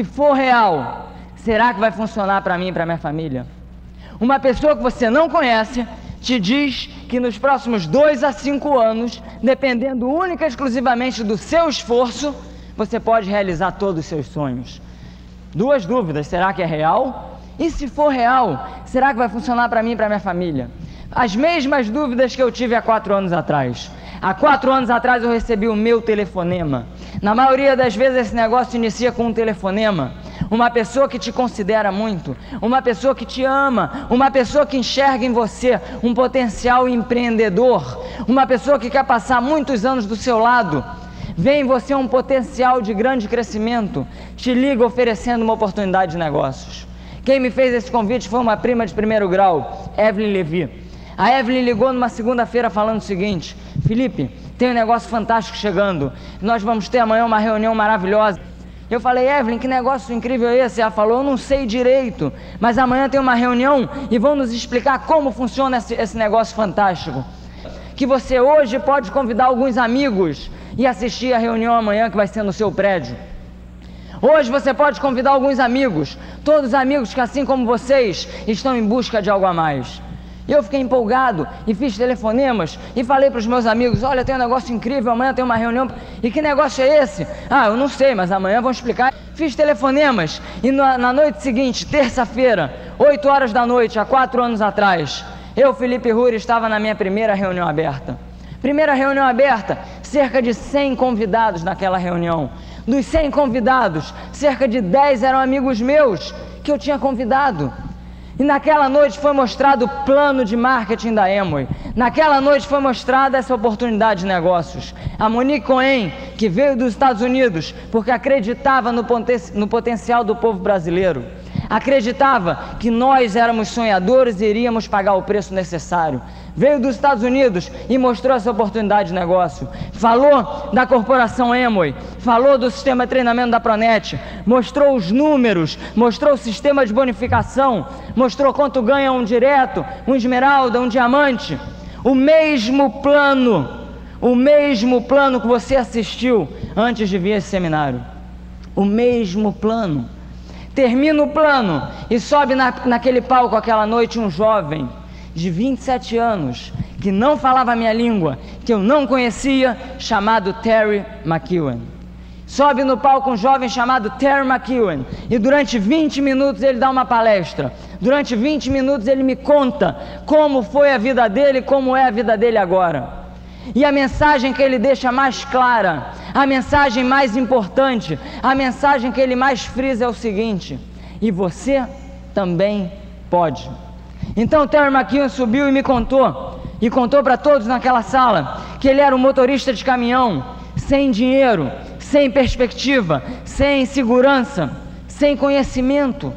se for real, será que vai funcionar para mim e para minha família? Uma pessoa que você não conhece te diz que nos próximos dois a cinco anos, dependendo única e exclusivamente do seu esforço, você pode realizar todos os seus sonhos. Duas dúvidas: será que é real? E se for real, será que vai funcionar para mim e para minha família? As mesmas dúvidas que eu tive há quatro anos atrás. Há quatro anos atrás eu recebi o meu telefonema. Na maioria das vezes esse negócio inicia com um telefonema. Uma pessoa que te considera muito, uma pessoa que te ama, uma pessoa que enxerga em você um potencial empreendedor, uma pessoa que quer passar muitos anos do seu lado, vê em você um potencial de grande crescimento, te liga oferecendo uma oportunidade de negócios. Quem me fez esse convite foi uma prima de primeiro grau, Evelyn Levi. A Evelyn ligou numa segunda-feira falando o seguinte: Felipe, tem um negócio fantástico chegando. Nós vamos ter amanhã uma reunião maravilhosa. Eu falei, Evelyn, que negócio incrível é esse? Ela falou, eu não sei direito, mas amanhã tem uma reunião e vão nos explicar como funciona esse, esse negócio fantástico. Que você hoje pode convidar alguns amigos e assistir a reunião amanhã que vai ser no seu prédio. Hoje você pode convidar alguns amigos, todos os amigos que, assim como vocês, estão em busca de algo a mais. E eu fiquei empolgado e fiz telefonemas e falei para os meus amigos: olha, tem um negócio incrível, amanhã tem uma reunião. E que negócio é esse? Ah, eu não sei, mas amanhã vão explicar. Fiz telefonemas e na, na noite seguinte, terça-feira, 8 horas da noite, há quatro anos atrás, eu, Felipe Ruri, estava na minha primeira reunião aberta. Primeira reunião aberta, cerca de 100 convidados naquela reunião. Dos 100 convidados, cerca de 10 eram amigos meus que eu tinha convidado. E naquela noite foi mostrado o plano de marketing da Amway. Naquela noite foi mostrada essa oportunidade de negócios. A Monique Cohen, que veio dos Estados Unidos porque acreditava no, poten no potencial do povo brasileiro acreditava que nós éramos sonhadores e iríamos pagar o preço necessário. Veio dos Estados Unidos e mostrou essa oportunidade de negócio. Falou da corporação Emoi, falou do sistema de treinamento da Pronet, mostrou os números, mostrou o sistema de bonificação, mostrou quanto ganha um direto, um esmeralda, um diamante. O mesmo plano, o mesmo plano que você assistiu antes de vir esse seminário. O mesmo plano. Termina o plano e sobe na, naquele palco aquela noite um jovem de 27 anos que não falava a minha língua, que eu não conhecia, chamado Terry McEwen. Sobe no palco um jovem chamado Terry McEwen e durante 20 minutos ele dá uma palestra. Durante 20 minutos ele me conta como foi a vida dele, como é a vida dele agora. E a mensagem que ele deixa mais clara, a mensagem mais importante, a mensagem que ele mais frisa é o seguinte: e você também pode. Então Terry McKeown subiu e me contou, e contou para todos naquela sala, que ele era um motorista de caminhão, sem dinheiro, sem perspectiva, sem segurança, sem conhecimento.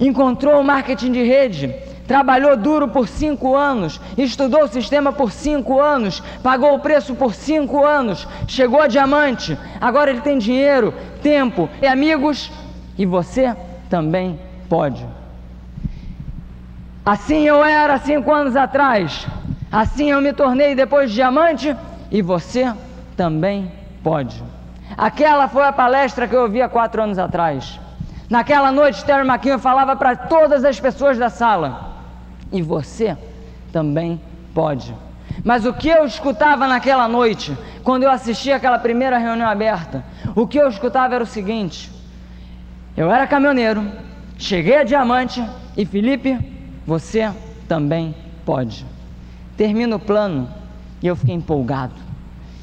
Encontrou o marketing de rede, trabalhou duro por cinco anos, estudou o sistema por cinco anos, pagou o preço por cinco anos, chegou a diamante, agora ele tem dinheiro, tempo e amigos, e você também pode. Assim eu era cinco anos atrás, assim eu me tornei depois de diamante, e você também pode. Aquela foi a palestra que eu ouvi há quatro anos atrás. Naquela noite, Terry McKeown falava para todas as pessoas da sala e você também pode. Mas o que eu escutava naquela noite, quando eu assistia aquela primeira reunião aberta, o que eu escutava era o seguinte: eu era caminhoneiro, cheguei a diamante e Felipe, você também pode. Termina o plano e eu fiquei empolgado.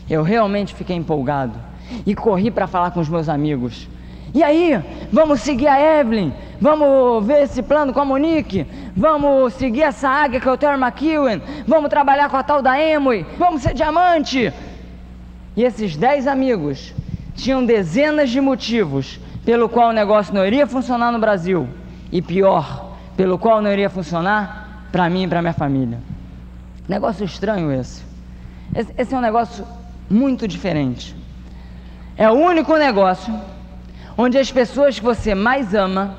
Eu realmente fiquei empolgado e corri para falar com os meus amigos. E aí, vamos seguir a Evelyn, vamos ver esse plano com a Monique, vamos seguir essa águia que é o Terry McEwen, vamos trabalhar com a tal da Emily, vamos ser diamante. E esses dez amigos tinham dezenas de motivos pelo qual o negócio não iria funcionar no Brasil e pior, pelo qual não iria funcionar para mim e para minha família. Negócio estranho esse. esse. Esse é um negócio muito diferente. É o único negócio onde as pessoas que você mais ama,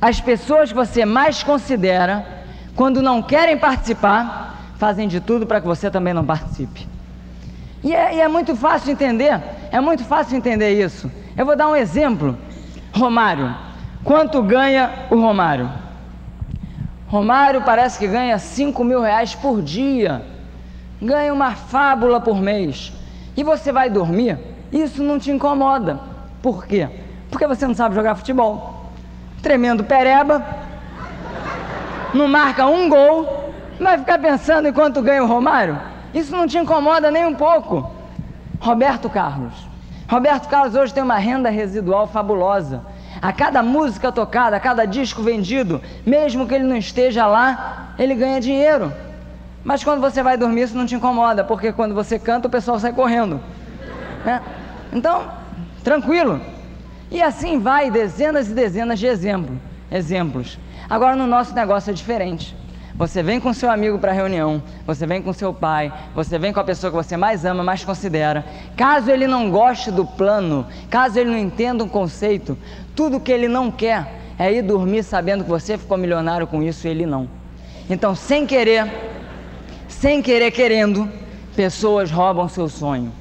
as pessoas que você mais considera, quando não querem participar, fazem de tudo para que você também não participe. E é, e é muito fácil entender, é muito fácil entender isso. Eu vou dar um exemplo. Romário. Quanto ganha o Romário? Romário parece que ganha 5 mil reais por dia. Ganha uma fábula por mês. E você vai dormir, isso não te incomoda. Por quê? Porque você não sabe jogar futebol. Tremendo pereba, não marca um gol, vai ficar pensando em quanto ganha o Romário? Isso não te incomoda nem um pouco. Roberto Carlos. Roberto Carlos hoje tem uma renda residual fabulosa. A cada música tocada, a cada disco vendido, mesmo que ele não esteja lá, ele ganha dinheiro. Mas quando você vai dormir, isso não te incomoda, porque quando você canta, o pessoal sai correndo. Né? Então, tranquilo. E assim vai, dezenas e dezenas de exemplos. exemplos. Agora, no nosso negócio é diferente. Você vem com seu amigo para a reunião, você vem com seu pai, você vem com a pessoa que você mais ama, mais considera. Caso ele não goste do plano, caso ele não entenda um conceito, tudo que ele não quer é ir dormir sabendo que você ficou milionário com isso e ele não. Então, sem querer, sem querer querendo, pessoas roubam seu sonho.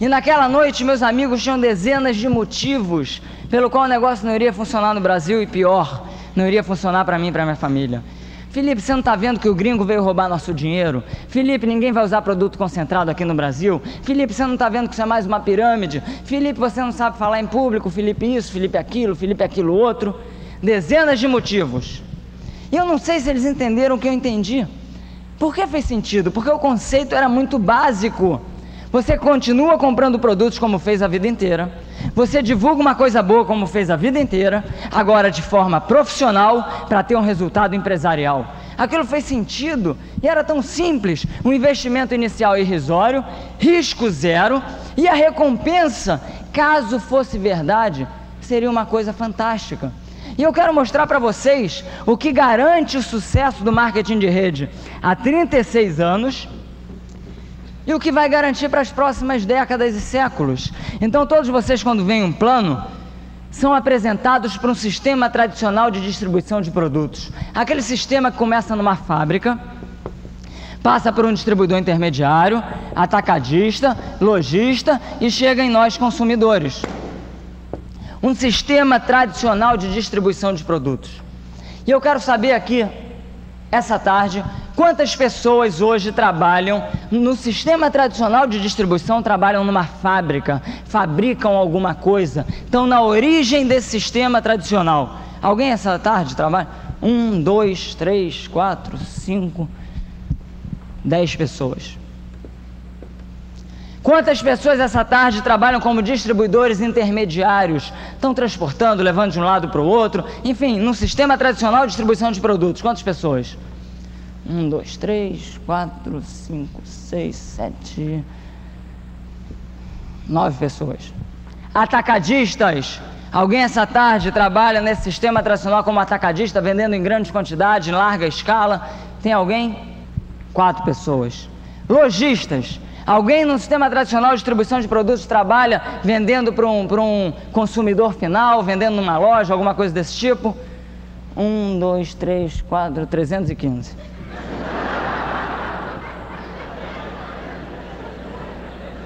E naquela noite, meus amigos tinham dezenas de motivos pelo qual o negócio não iria funcionar no Brasil e pior, não iria funcionar para mim e para minha família. Felipe, você não está vendo que o gringo veio roubar nosso dinheiro? Felipe, ninguém vai usar produto concentrado aqui no Brasil? Felipe, você não está vendo que isso é mais uma pirâmide? Felipe, você não sabe falar em público? Felipe, isso, Felipe, aquilo, Felipe, aquilo outro. Dezenas de motivos. E eu não sei se eles entenderam o que eu entendi. Por que fez sentido? Porque o conceito era muito básico. Você continua comprando produtos como fez a vida inteira. Você divulga uma coisa boa como fez a vida inteira, agora de forma profissional para ter um resultado empresarial. Aquilo fez sentido e era tão simples: um investimento inicial irrisório, risco zero e a recompensa, caso fosse verdade, seria uma coisa fantástica. E eu quero mostrar para vocês o que garante o sucesso do marketing de rede há 36 anos e o que vai garantir para as próximas décadas e séculos. Então, todos vocês, quando veem um plano, são apresentados para um sistema tradicional de distribuição de produtos. Aquele sistema que começa numa fábrica, passa por um distribuidor intermediário, atacadista, lojista e chega em nós consumidores. Um sistema tradicional de distribuição de produtos. E eu quero saber aqui, essa tarde, Quantas pessoas hoje trabalham no sistema tradicional de distribuição, trabalham numa fábrica, fabricam alguma coisa, estão na origem desse sistema tradicional? Alguém essa tarde trabalha? Um, dois, três, quatro, cinco, dez pessoas. Quantas pessoas essa tarde trabalham como distribuidores intermediários? Estão transportando, levando de um lado para o outro, enfim, no sistema tradicional de distribuição de produtos. Quantas pessoas? Um, dois, três, quatro, cinco, seis, sete, nove pessoas. Atacadistas. Alguém essa tarde trabalha nesse sistema tradicional como atacadista, vendendo em grandes quantidades, em larga escala? Tem alguém? Quatro pessoas. Lojistas. Alguém no sistema tradicional de distribuição de produtos trabalha vendendo para um, um consumidor final, vendendo numa loja, alguma coisa desse tipo? Um, dois, três, quatro, trezentos e quinze.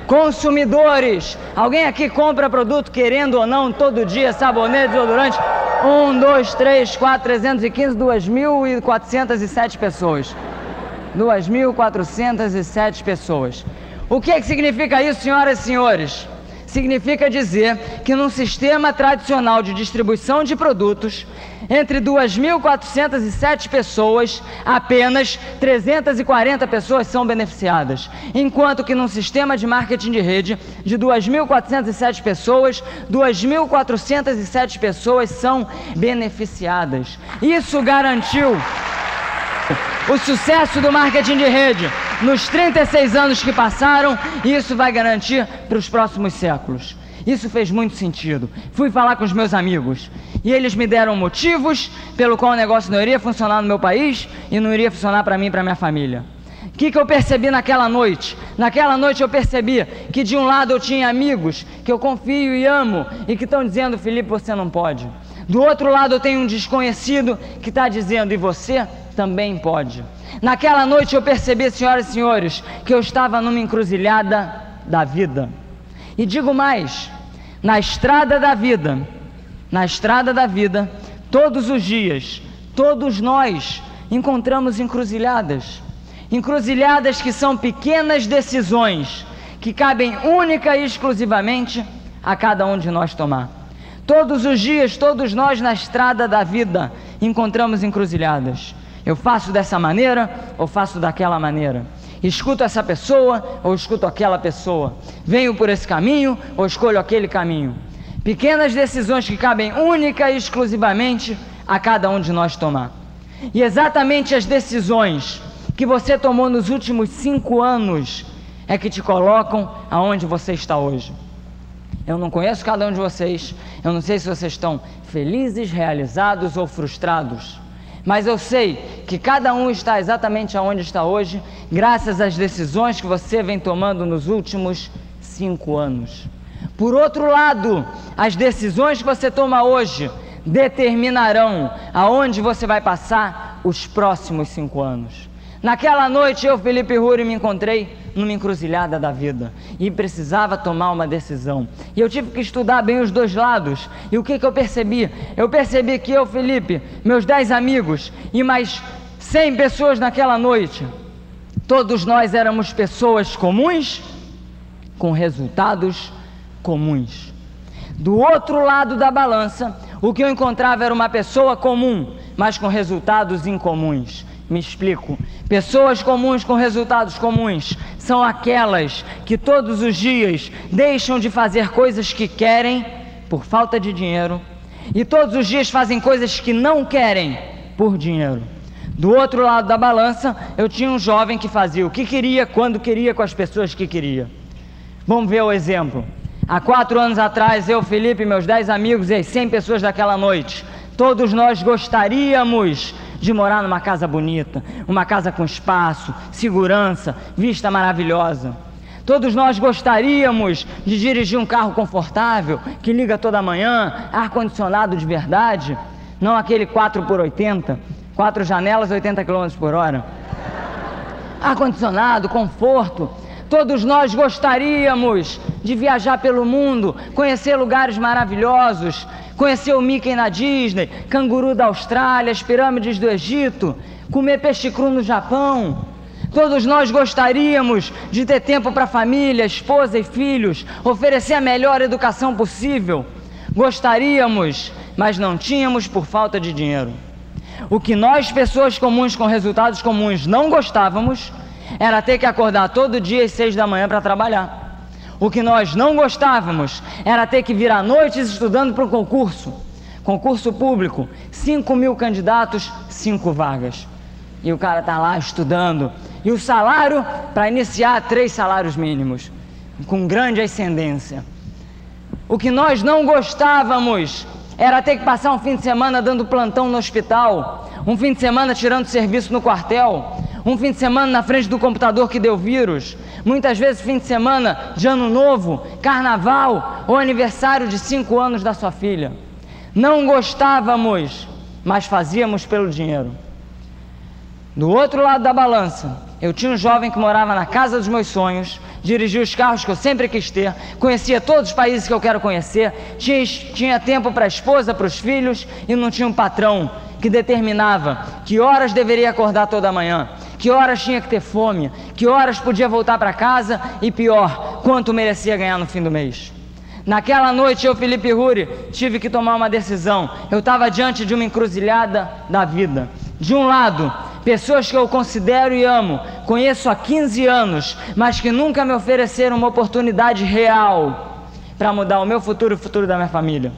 Consumidores, alguém aqui compra produto querendo ou não todo dia, sabonete, desodorante? Um, dois, três, quatro, trezentos e quinze, duas mil e quatrocentas e sete pessoas. Duas mil quatrocentas e sete pessoas. O que, é que significa isso, senhoras e senhores? significa dizer que num sistema tradicional de distribuição de produtos, entre 2.407 pessoas, apenas 340 pessoas são beneficiadas, enquanto que num sistema de marketing de rede de 2.407 pessoas, 2.407 pessoas são beneficiadas. Isso garantiu o sucesso do marketing de rede nos 36 anos que passaram e isso vai garantir para os próximos séculos. Isso fez muito sentido. Fui falar com os meus amigos e eles me deram motivos pelo qual o negócio não iria funcionar no meu país e não iria funcionar para mim e para minha família. O que, que eu percebi naquela noite? Naquela noite eu percebi que de um lado eu tinha amigos que eu confio e amo e que estão dizendo, Felipe, você não pode. Do outro lado eu tenho um desconhecido que está dizendo, e você também pode. Naquela noite eu percebi, senhoras e senhores, que eu estava numa encruzilhada da vida. E digo mais: na estrada da vida, Na estrada da vida, todos os dias, todos nós encontramos encruzilhadas. Encruzilhadas que são pequenas decisões que cabem única e exclusivamente a cada um de nós tomar. Todos os dias, todos nós na estrada da vida encontramos encruzilhadas. Eu faço dessa maneira ou faço daquela maneira. Escuto essa pessoa ou escuto aquela pessoa. Venho por esse caminho ou escolho aquele caminho. Pequenas decisões que cabem única e exclusivamente a cada um de nós tomar. E exatamente as decisões que você tomou nos últimos cinco anos é que te colocam aonde você está hoje. Eu não conheço cada um de vocês, eu não sei se vocês estão felizes, realizados ou frustrados, mas eu sei que cada um está exatamente aonde está hoje, graças às decisões que você vem tomando nos últimos cinco anos. Por outro lado, as decisões que você toma hoje determinarão aonde você vai passar os próximos cinco anos. Naquela noite eu, Felipe Ruri, me encontrei numa encruzilhada da vida e precisava tomar uma decisão. E eu tive que estudar bem os dois lados. E o que, que eu percebi? Eu percebi que eu, Felipe, meus dez amigos e mais cem pessoas naquela noite, todos nós éramos pessoas comuns com resultados comuns. Do outro lado da balança, o que eu encontrava era uma pessoa comum, mas com resultados incomuns. Me explico. Pessoas comuns com resultados comuns são aquelas que todos os dias deixam de fazer coisas que querem por falta de dinheiro e todos os dias fazem coisas que não querem por dinheiro. Do outro lado da balança, eu tinha um jovem que fazia o que queria, quando queria, com as pessoas que queria. Vamos ver o exemplo. Há quatro anos atrás, eu, Felipe, meus dez amigos e as cem pessoas daquela noite, todos nós gostaríamos de morar numa casa bonita, uma casa com espaço, segurança, vista maravilhosa. Todos nós gostaríamos de dirigir um carro confortável, que liga toda manhã, ar-condicionado de verdade, não aquele 4 por 80, quatro janelas, 80 km por hora. Ar-condicionado, conforto. Todos nós gostaríamos de viajar pelo mundo, conhecer lugares maravilhosos, conhecer o Mickey na Disney, canguru da Austrália, as pirâmides do Egito, comer peixe cru no Japão. Todos nós gostaríamos de ter tempo para família, esposa e filhos, oferecer a melhor educação possível. Gostaríamos, mas não tínhamos por falta de dinheiro. O que nós, pessoas comuns com resultados comuns, não gostávamos era ter que acordar todo dia às seis da manhã para trabalhar. O que nós não gostávamos era ter que virar noites estudando para um concurso. Concurso público, 5 mil candidatos, 5 vagas. E o cara está lá estudando. E o salário, para iniciar, três salários mínimos, com grande ascendência. O que nós não gostávamos era ter que passar um fim de semana dando plantão no hospital, um fim de semana tirando serviço no quartel, um fim de semana na frente do computador que deu vírus, muitas vezes fim de semana de ano novo, carnaval ou aniversário de cinco anos da sua filha. Não gostávamos, mas fazíamos pelo dinheiro. Do outro lado da balança, eu tinha um jovem que morava na casa dos meus sonhos, dirigia os carros que eu sempre quis ter, conhecia todos os países que eu quero conhecer, tinha, tinha tempo para a esposa, para os filhos e não tinha um patrão que determinava que horas deveria acordar toda manhã, que horas tinha que ter fome, que horas podia voltar para casa e pior, quanto merecia ganhar no fim do mês. Naquela noite eu, Felipe Ruri, tive que tomar uma decisão. Eu estava diante de uma encruzilhada da vida. De um lado, pessoas que eu considero e amo, conheço há 15 anos, mas que nunca me ofereceram uma oportunidade real para mudar o meu futuro e o futuro da minha família.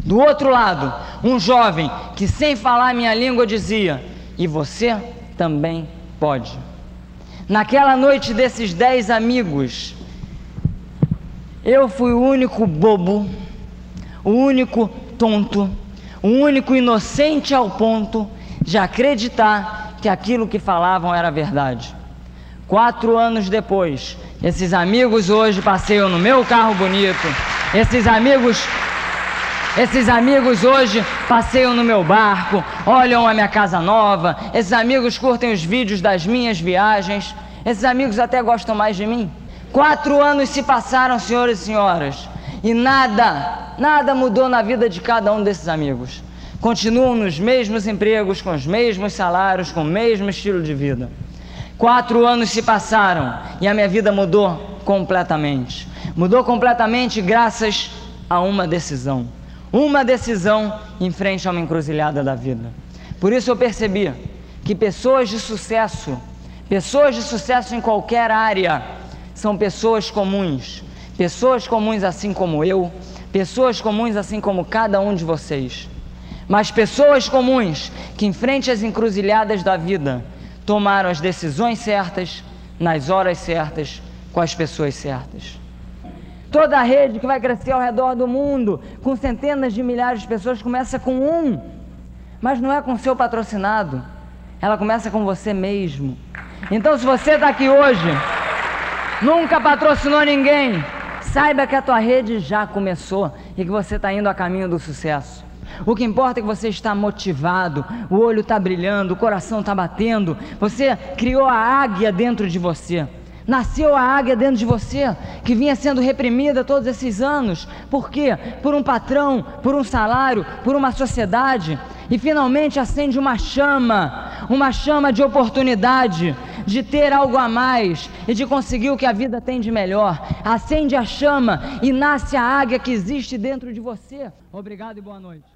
Do outro lado, um jovem que sem falar minha língua dizia: E você também pode. Naquela noite desses dez amigos, eu fui o único bobo, o único tonto, o único inocente ao ponto de acreditar que aquilo que falavam era verdade. Quatro anos depois, esses amigos hoje passeiam no meu carro bonito, esses amigos esses amigos hoje passeiam no meu barco, olham a minha casa nova. Esses amigos curtem os vídeos das minhas viagens. Esses amigos até gostam mais de mim. Quatro anos se passaram, senhores e senhoras, E nada, nada mudou na vida de cada um desses amigos. Continuam nos mesmos empregos, com os mesmos salários, com o mesmo estilo de vida. Quatro anos se passaram e a minha vida mudou completamente. Mudou completamente graças a uma decisão. Uma decisão em frente a uma encruzilhada da vida. Por isso eu percebi que pessoas de sucesso, pessoas de sucesso em qualquer área, são pessoas comuns. Pessoas comuns assim como eu, pessoas comuns assim como cada um de vocês. Mas pessoas comuns que, em frente às encruzilhadas da vida, tomaram as decisões certas, nas horas certas, com as pessoas certas. Toda a rede que vai crescer ao redor do mundo, com centenas de milhares de pessoas, começa com um, mas não é com seu patrocinado, ela começa com você mesmo. Então, se você está aqui hoje, nunca patrocinou ninguém, saiba que a tua rede já começou e que você está indo a caminho do sucesso. O que importa é que você está motivado, o olho está brilhando, o coração está batendo, você criou a águia dentro de você. Nasceu a águia dentro de você, que vinha sendo reprimida todos esses anos. Por quê? Por um patrão, por um salário, por uma sociedade. E finalmente acende uma chama, uma chama de oportunidade, de ter algo a mais e de conseguir o que a vida tem de melhor. Acende a chama e nasce a águia que existe dentro de você. Obrigado e boa noite.